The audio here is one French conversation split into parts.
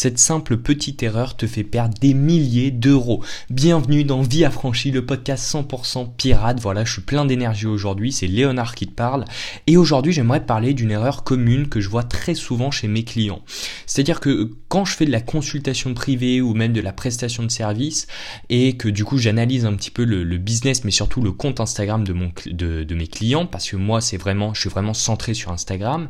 Cette simple petite erreur te fait perdre des milliers d'euros. Bienvenue dans Vie affranchie, le podcast 100% pirate. Voilà, je suis plein d'énergie aujourd'hui, c'est Léonard qui te parle. Et aujourd'hui, j'aimerais parler d'une erreur commune que je vois très souvent chez mes clients. C'est-à-dire que quand je fais de la consultation privée ou même de la prestation de service et que du coup j'analyse un petit peu le, business mais surtout le compte Instagram de, de mes clients parce que moi c'est vraiment, je suis vraiment centré sur Instagram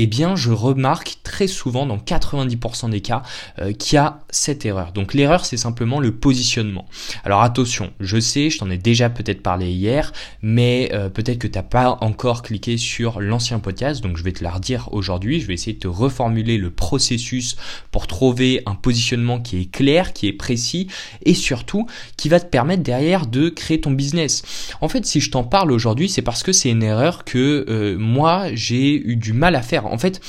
eh bien je remarque très souvent dans 90% des cas euh, qu'il y a cette erreur. Donc l'erreur c'est simplement le positionnement. Alors attention, je sais, je t'en ai déjà peut-être parlé hier, mais euh, peut-être que tu n'as pas encore cliqué sur l'ancien podcast, donc je vais te la redire aujourd'hui, je vais essayer de te reformuler le processus pour trouver un positionnement qui est clair, qui est précis et surtout qui va te permettre derrière de créer ton business. En fait si je t'en parle aujourd'hui c'est parce que c'est une erreur que euh, moi j'ai eu du mal à faire. En fait,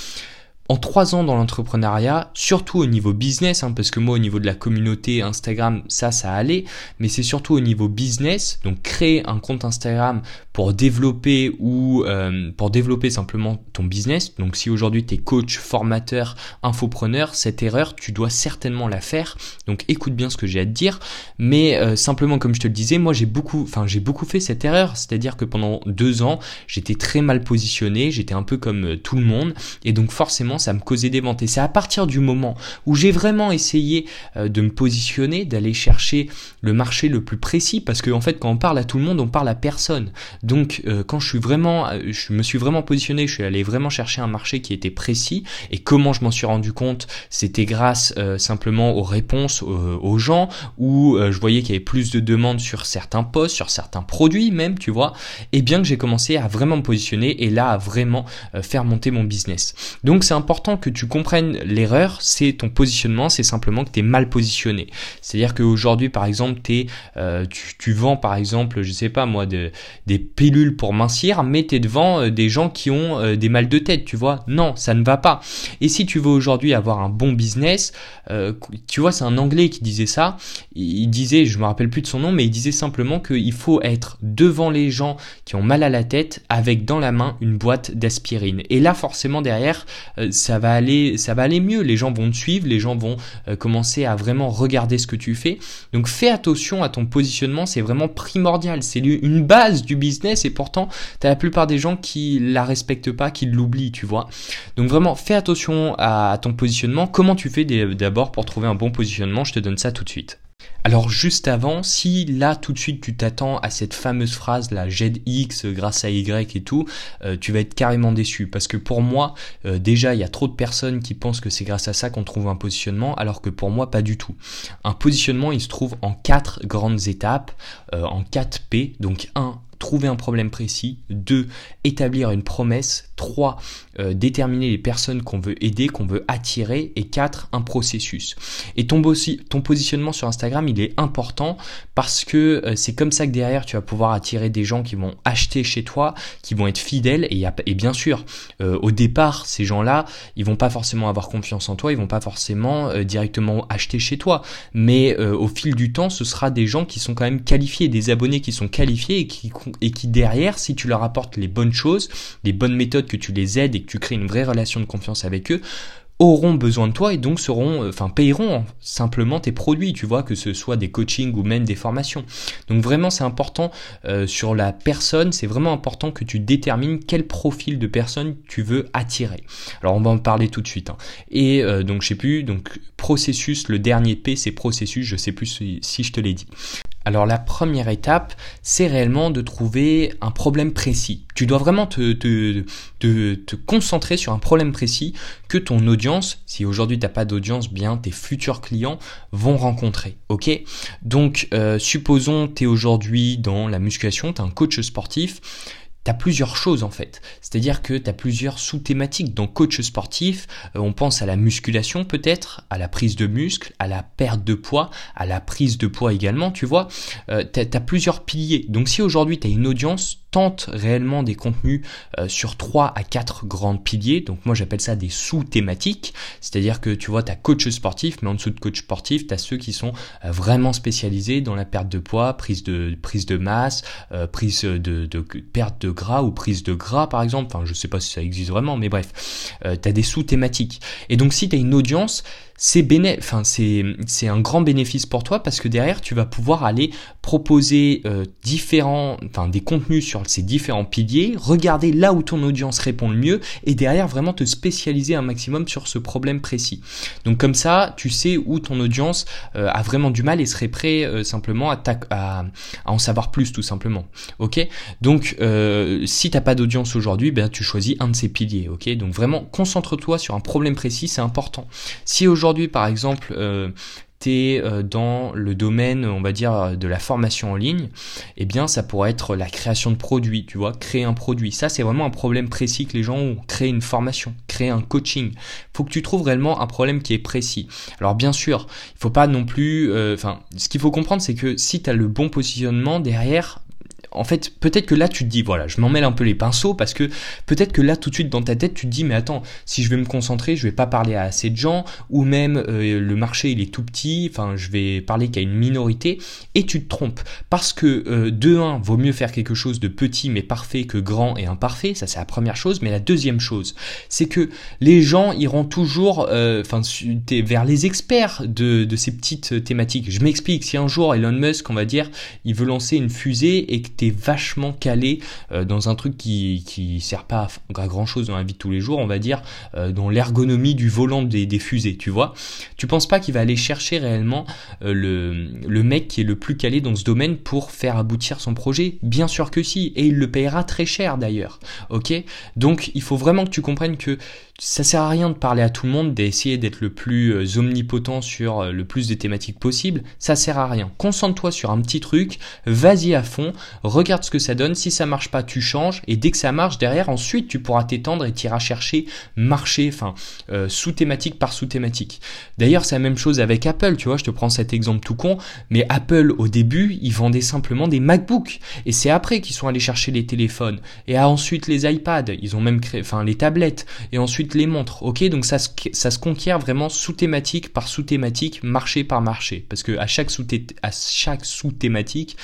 en trois ans dans l'entrepreneuriat, surtout au niveau business, hein, parce que moi au niveau de la communauté Instagram, ça, ça allait, mais c'est surtout au niveau business, donc créer un compte Instagram pour développer ou euh, pour développer simplement ton business. Donc si aujourd'hui tu es coach, formateur, infopreneur, cette erreur, tu dois certainement la faire. Donc écoute bien ce que j'ai à te dire, mais euh, simplement comme je te le disais, moi j'ai beaucoup, enfin j'ai beaucoup fait cette erreur, c'est-à-dire que pendant deux ans, j'étais très mal positionné, j'étais un peu comme euh, tout le monde, et donc forcément ça me causait des ventes. Et c'est à partir du moment où j'ai vraiment essayé de me positionner, d'aller chercher le marché le plus précis, parce qu'en en fait, quand on parle à tout le monde, on parle à personne. Euh, quand je suis vraiment, euh, je me suis vraiment positionné, je suis allé vraiment chercher un marché qui était précis. Et comment je m'en suis rendu compte, c'était grâce simplement aux réponses aux gens, où je voyais qu'il y avait plus de demandes sur certains postes, sur certains produits même, tu vois. Et bien que j'ai commencé à vraiment me positionner et là à vraiment faire monter mon business. Donc, c'est important que tu comprennes l'erreur, c'est ton positionnement, c'est simplement que tu es mal positionné. C'est-à-dire qu'aujourd'hui, par exemple, es, euh, tu, vends, par exemple, je sais pas moi, de, des pilules pour mincir, mais tu es devant euh, des gens qui ont euh, des mal de tête, tu vois. Non, ça ne va pas. Et si tu veux aujourd'hui avoir un bon business, tu vois, c'est un Anglais qui disait ça. Il disait, je me rappelle plus de son nom, mais il disait simplement qu'il faut être devant les gens qui ont mal à la tête avec dans la main une boîte d'aspirine. Et là, forcément, derrière, ça va aller, ça va aller mieux. Les gens vont te suivre, les gens vont euh, commencer à vraiment regarder ce que tu fais. Donc fais attention à ton positionnement, c'est vraiment primordial. C'est une base du business et pourtant, tu as la plupart des gens qui la respectent pas, qui l'oublient, tu vois. Donc vraiment, fais attention à ton positionnement. Comment tu fais d'abord pour trouver un bon positionnement? Je te donne ça tout de suite. Alors juste avant, si là tout de suite tu t'attends à cette fameuse phrase la ZX grâce à Y et tout, euh, tu vas être carrément déçu parce que pour moi euh, déjà il y a trop de personnes qui pensent que c'est grâce à ça qu'on trouve un positionnement alors que pour moi pas du tout. Un positionnement il se trouve en quatre grandes étapes, euh, en 4 P, donc 1 trouver un problème précis, 2 établir une promesse, 3 euh, déterminer les personnes qu'on veut aider, qu'on veut attirer, et 4 un processus. Et ton, ton positionnement sur Instagram, il est important parce que euh, c'est comme ça que derrière tu vas pouvoir attirer des gens qui vont acheter chez toi, qui vont être fidèles, et, et bien sûr, euh, au départ, ces gens-là, ils vont pas forcément avoir confiance en toi, ils vont pas forcément directement acheter chez toi, mais au fil du temps, ce sera des gens qui sont quand même qualifiés, des abonnés qui sont qualifiés et qui, et qui derrière, si tu leur apportes les bonnes choses, les bonnes méthodes, que tu les aides et que tu crées une vraie relation de confiance avec eux, auront besoin de toi et donc seront, euh, enfin payeront simplement tes produits, tu vois, que ce soit des coachings ou même des formations. Donc vraiment c'est important euh, sur la personne, c'est vraiment important que tu détermines quel profil de personne tu veux attirer. Alors on va en parler tout de suite. Hein. Et euh, donc je sais plus, donc processus, le dernier P c'est processus, je sais plus si je te l'ai dit. Alors la première étape, c'est réellement de trouver un problème précis. Tu dois vraiment te, concentrer sur un problème précis que ton audience, si aujourd'hui tu n'as pas d'audience, bien tes futurs clients vont rencontrer. Ok? Donc euh, supposons tu es aujourd'hui dans la musculation, tu es un coach sportif tu as plusieurs choses en fait. C'est-à-dire que tu as plusieurs sous-thématiques. Dans coach sportif, euh, on pense à la musculation peut-être, à la prise de muscle, à la perte de poids, à la prise de poids également, tu vois. Euh, tu as, plusieurs piliers. Donc si aujourd'hui tu as une audience, tente réellement des contenus euh, sur 3 à 4 grands piliers. Donc moi j'appelle ça des sous-thématiques. C'est-à-dire que tu vois, tu as coach sportif, mais en dessous de coach sportif, tu as ceux qui sont euh, vraiment spécialisés dans la perte de poids, prise de, prise de masse, euh, prise de, de, perte de gras ou prise de gras par exemple. Enfin je sais pas si ça existe vraiment, mais bref, tu as des sous-thématiques. Et donc si tu as une audience, c'est enfin c'est c'est un grand bénéfice pour toi parce que derrière tu vas pouvoir aller proposer euh, différents enfin des contenus sur ces différents piliers, regarder là où ton audience répond le mieux et derrière vraiment te spécialiser un maximum sur ce problème précis. Donc comme ça, tu sais où ton audience euh, a vraiment du mal et serait prêt euh, simplement à, à, à, en savoir plus tout simplement. OK? Donc si t'as pas d'audience aujourd'hui, ben tu choisis un de ces piliers, OK? Donc vraiment concentre-toi sur un problème précis, c'est important. Aujourd'hui, par exemple, euh, tu es euh, dans le domaine, on va dire, de la formation en ligne, eh bien, ça pourrait être la création de produits, tu vois, créer un produit. Ça, c'est vraiment un problème précis que les gens ont. Créer une formation, créer un coaching. Faut que tu trouves réellement un problème qui est précis. Alors, bien sûr, il faut pas non plus, euh, enfin, ce qu'il faut comprendre, c'est que si tu as le bon positionnement derrière, en fait, peut-être que là tu te dis, voilà, je m'en mêle un peu les pinceaux parce que peut-être que là tout de suite dans ta tête tu te dis, mais attends, si je vais me concentrer, je vais pas parler à assez de gens ou même euh, le marché il est tout petit, enfin je vais parler qu'à une minorité et tu te trompes parce que euh, de un, vaut mieux faire quelque chose de petit mais parfait que grand et imparfait, ça c'est la première chose, mais la deuxième chose, c'est que les gens iront toujours, euh, enfin vers les experts de, de ces petites thématiques. Je m'explique, si un jour Elon Musk, on va dire, il veut lancer une fusée et que vachement calé euh, dans un truc qui, qui sert pas à, grand chose dans la vie de tous les jours, on va dire, euh, dans l'ergonomie du volant des, fusées, tu vois. Tu penses pas qu'il va aller chercher réellement euh, le, le mec qui est le plus calé dans ce domaine pour faire aboutir son projet? Bien sûr que si, et il le payera très cher d'ailleurs. Ok? Donc il faut vraiment que tu comprennes que ça sert à rien de parler à tout le monde, d'essayer d'être le plus omnipotent sur le plus de thématiques possibles. Ça sert à rien. Concentre-toi sur un petit truc, vas-y à fond, regarde ce que ça donne. Si ça marche pas, tu changes. Et dès que ça marche, derrière, ensuite, tu pourras t'étendre et t'iras chercher marché, enfin, euh, sous thématique par sous thématique. D'ailleurs, c'est la même chose avec Apple. Tu vois, je te prends cet exemple tout con, mais Apple, au début, ils vendaient simplement des MacBooks. Et c'est après qu'ils sont allés chercher les téléphones. Et ensuite les iPads. Ils ont même créé, enfin, les tablettes. Et ensuite les montres. Ok, donc ça se, ça se conquiert vraiment sous thématique par sous thématique, marché par marché, parce que à chaque sous à chaque sous thématique,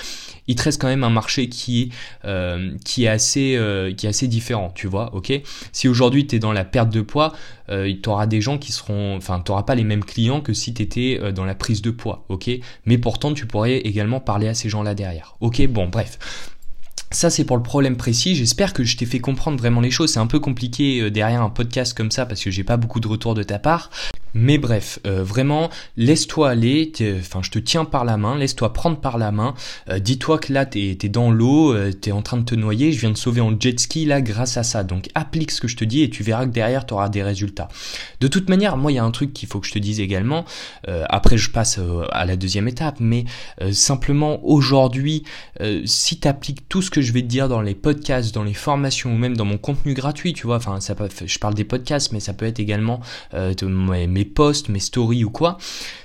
il te reste quand même un marché qui est euh, euh, qui est assez différent, tu vois. Ok, si aujourd'hui tu es dans la perte de poids, euh, tu auras des gens qui seront, enfin, tu n'auras pas les mêmes clients que si tu étais dans la prise de poids, ok? Mais pourtant, tu pourrais également parler à ces gens-là derrière. Ok, bon, bref. Ça, c'est pour le problème précis. J'espère que je t'ai fait comprendre vraiment les choses. C'est un peu compliqué derrière un podcast comme ça parce que j'ai pas beaucoup de retours de ta part. Mais bref, euh, vraiment, laisse-toi aller, enfin je te tiens par la main, laisse-toi prendre par la main, euh, dis-toi que là t'es es dans l'eau, euh, t'es en train de te noyer, je viens de sauver en jet ski là grâce à ça. Donc applique ce que je te dis et tu verras que derrière tu auras des résultats. De toute manière, moi il y a un truc qu'il faut que je te dise également, après je passe à la deuxième étape, mais simplement aujourd'hui, si tu appliques tout ce que je vais te dire dans les podcasts, dans les formations ou même dans mon contenu gratuit, tu vois, enfin ça je parle des podcasts, mais ça peut être également de mes posts, mes stories ou quoi,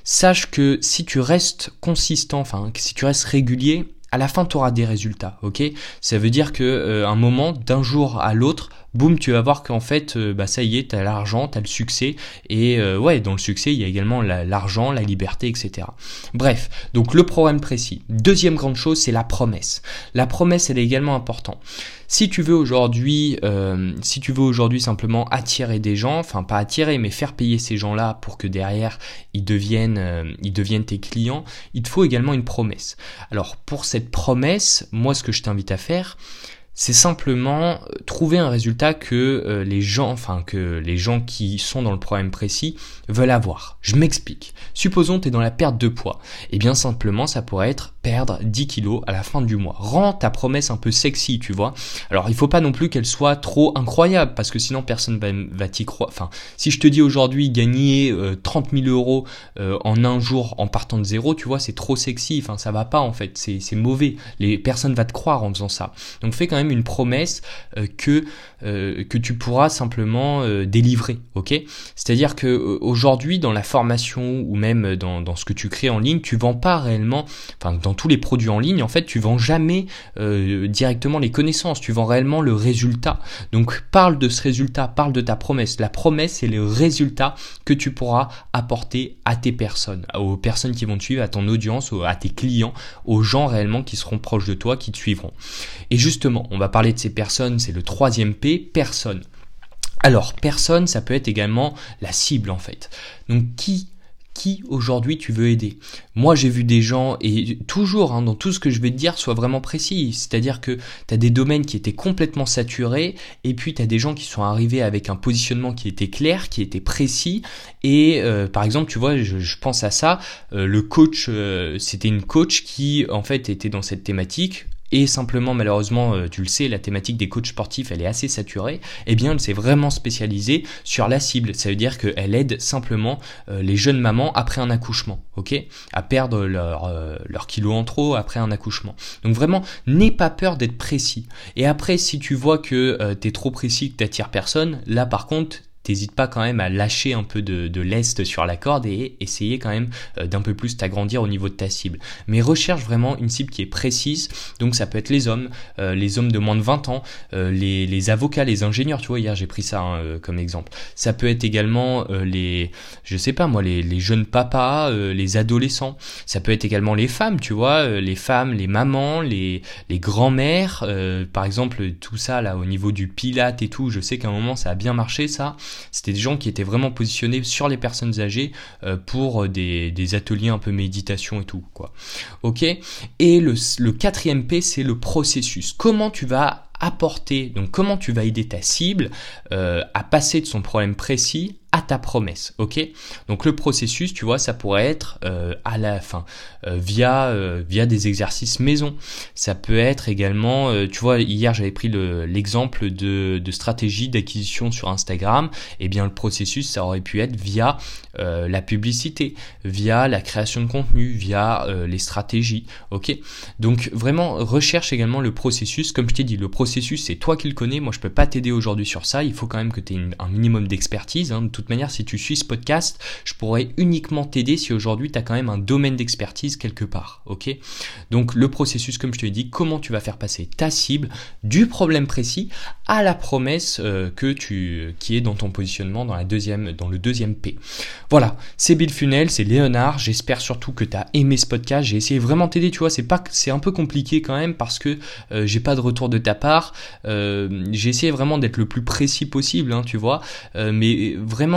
sache que si tu restes consistant, enfin si tu restes régulier, à la fin tu auras des résultats, ok? Ça veut dire que euh, un moment, d'un jour à l'autre, boum, tu vas voir qu'en fait, euh, bah ça y est, t'as l'argent, t'as le succès, et euh, ouais, dans le succès, il y a également l'argent, la, liberté, etc. Bref, donc le problème précis. Deuxième grande chose, c'est la promesse. La promesse, elle est également importante. Si tu veux aujourd'hui, euh, si tu veux aujourd'hui simplement attirer des gens, enfin pas attirer, mais faire payer ces gens-là pour que derrière ils deviennent, ils deviennent tes clients, il te faut également une promesse. Alors pour cette promesse, moi ce que je t'invite à faire, c'est simplement euh, trouver un résultat que euh, les gens, enfin que les gens qui sont dans le problème précis veulent avoir. Je m'explique. Supposons tu es dans la perte de poids. Et eh bien simplement ça pourrait être perdre 10 kilos à la fin du mois. Rends ta promesse un peu sexy, tu vois. Alors il faut pas non plus qu'elle soit trop incroyable parce que sinon personne va, va t'y croire. Enfin, si je te dis aujourd'hui gagner 30 euh, 000 euros en un jour en partant de zéro, tu vois, c'est trop sexy. Enfin, ça va pas en fait. C'est mauvais. Les personnes vont te croire en faisant ça. Donc fais quand même une promesse euh, que euh, que tu pourras simplement euh, délivrer, ok? C'est-à-dire que aujourd'hui dans la formation ou même dans, dans ce que tu crées en ligne, tu vends pas réellement, enfin dans tous les produits en ligne, en fait, tu vends jamais directement les connaissances, tu vends réellement le résultat. Donc parle de ce résultat, parle de ta promesse. La promesse, c'est le résultat que tu pourras apporter à tes personnes, aux personnes qui vont te suivre, à ton audience, à tes clients, aux gens réellement qui seront proches de toi, qui te suivront. Et justement, on va parler de ces personnes, c'est le troisième P, personne. Alors, personne, ça peut être également la cible en fait. Donc, qui qui aujourd'hui tu veux aider? Moi j'ai vu des gens, et toujours hein, dans tout ce que je vais te dire, soit vraiment précis. C'est-à-dire que tu as des domaines qui étaient complètement saturés, et puis tu as des gens qui sont arrivés avec un positionnement qui était clair, qui était précis. Et euh, par exemple, tu vois, je, pense à ça, euh, le coach, euh, c'était une coach qui en fait était dans cette thématique et simplement malheureusement euh, tu le sais la thématique des coachs sportifs elle est assez saturée. Eh bien elle s'est vraiment spécialisée sur la cible. Ça veut dire qu'elle aide simplement euh, les jeunes mamans après un accouchement ok? À perdre leur, euh, leur kilo en trop après un accouchement. Donc vraiment n'aie pas peur d'être précis. Et après si tu vois que tu es trop précis que t'attires personne là par contre t'hésites pas quand même à lâcher un peu de, de lest sur la corde et essayer quand même euh, d'un peu plus t'agrandir au niveau de ta cible. Mais recherche vraiment une cible qui est précise. Donc ça peut être les hommes, euh, les hommes de moins de 20 ans, euh, les, les, avocats, les ingénieurs. Tu vois, hier j'ai pris ça hein, comme exemple. Ça peut être également les, je sais pas moi, les, les jeunes papas, les adolescents. Ça peut être également les femmes, tu vois, les femmes, les mamans, les, les grands-mères. par exemple, tout ça là au niveau du pilate et tout. Je sais qu'à un moment ça a bien marché ça. C'était des gens qui étaient vraiment positionnés sur les personnes âgées euh, pour des, ateliers un peu méditation et tout, quoi. Ok? Et le, le quatrième P, c'est le processus. Comment tu vas apporter, donc comment tu vas aider ta cible euh, à passer de son problème précis à ta promesse, ok? Donc le processus, tu vois, ça pourrait être euh, à la fin euh, via euh, via des exercices maison. Ça peut être également, tu vois, hier j'avais pris l'exemple de, de stratégie d'acquisition sur Instagram. Et eh bien le processus, ça aurait pu être via la publicité, via la création de contenu, via les stratégies, ok? Donc vraiment recherche également le processus. Comme je t'ai dit, le processus c'est toi qui le connais. Moi je peux pas t'aider aujourd'hui sur ça. Il faut quand même que tu aies un minimum d'expertise. Hein, toute manière, si tu suis ce podcast, je pourrais uniquement t'aider si aujourd'hui tu as quand même un domaine d'expertise quelque part. Ok? Donc le processus, comme je te l'ai dit, comment tu vas faire passer ta cible du problème précis à la promesse euh, que tu qui est dans ton positionnement dans la deuxième dans le deuxième P. Voilà, c'est Bill Funnel, c'est Léonard. J'espère surtout que tu as aimé ce podcast. J'ai essayé vraiment t'aider, tu vois, c'est pas c'est un peu compliqué quand même parce que euh, j'ai pas de retour de ta part. Euh, j'ai essayé vraiment d'être le plus précis possible, hein, tu vois, mais vraiment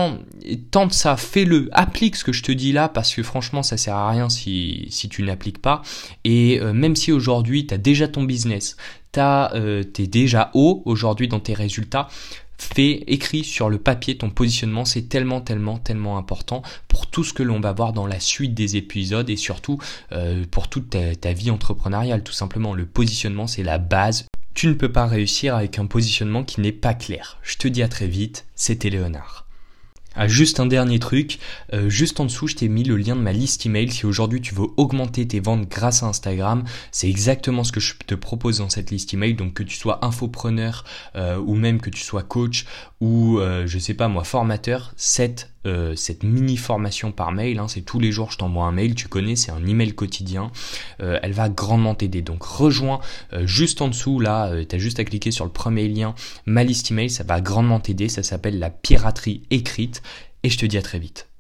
tente ça, fais-le, applique ce que je te dis là parce que franchement ça sert à rien si, tu n'appliques pas. Et euh, même si aujourd'hui tu as déjà ton business, tu euh, es déjà haut aujourd'hui dans tes résultats, fais, écris sur le papier ton positionnement, c'est tellement, tellement, tellement important pour tout ce que l'on va voir dans la suite des épisodes et surtout euh, pour toute ta, ta, vie entrepreneuriale. Tout simplement, le positionnement, c'est la base. Tu ne peux pas réussir avec un positionnement qui n'est pas clair. Je te dis à très vite, c'était Léonard. Ah, juste un dernier truc, euh, juste en dessous je t'ai mis le lien de ma liste email. Si aujourd'hui tu veux augmenter tes ventes grâce à Instagram, c'est exactement ce que je te propose dans cette liste email, donc que tu sois infopreneur euh, ou même que tu sois coach ou euh, je sais pas moi formateur, cette euh, cette mini formation par mail, hein, c'est tous les jours je t'envoie un mail, tu connais, c'est un email quotidien, euh, elle va grandement t'aider. Donc rejoins euh, juste en dessous là, tu as juste à cliquer sur le premier lien, ma liste email, ça va grandement t'aider, ça s'appelle la piraterie écrite et je te dis à très vite.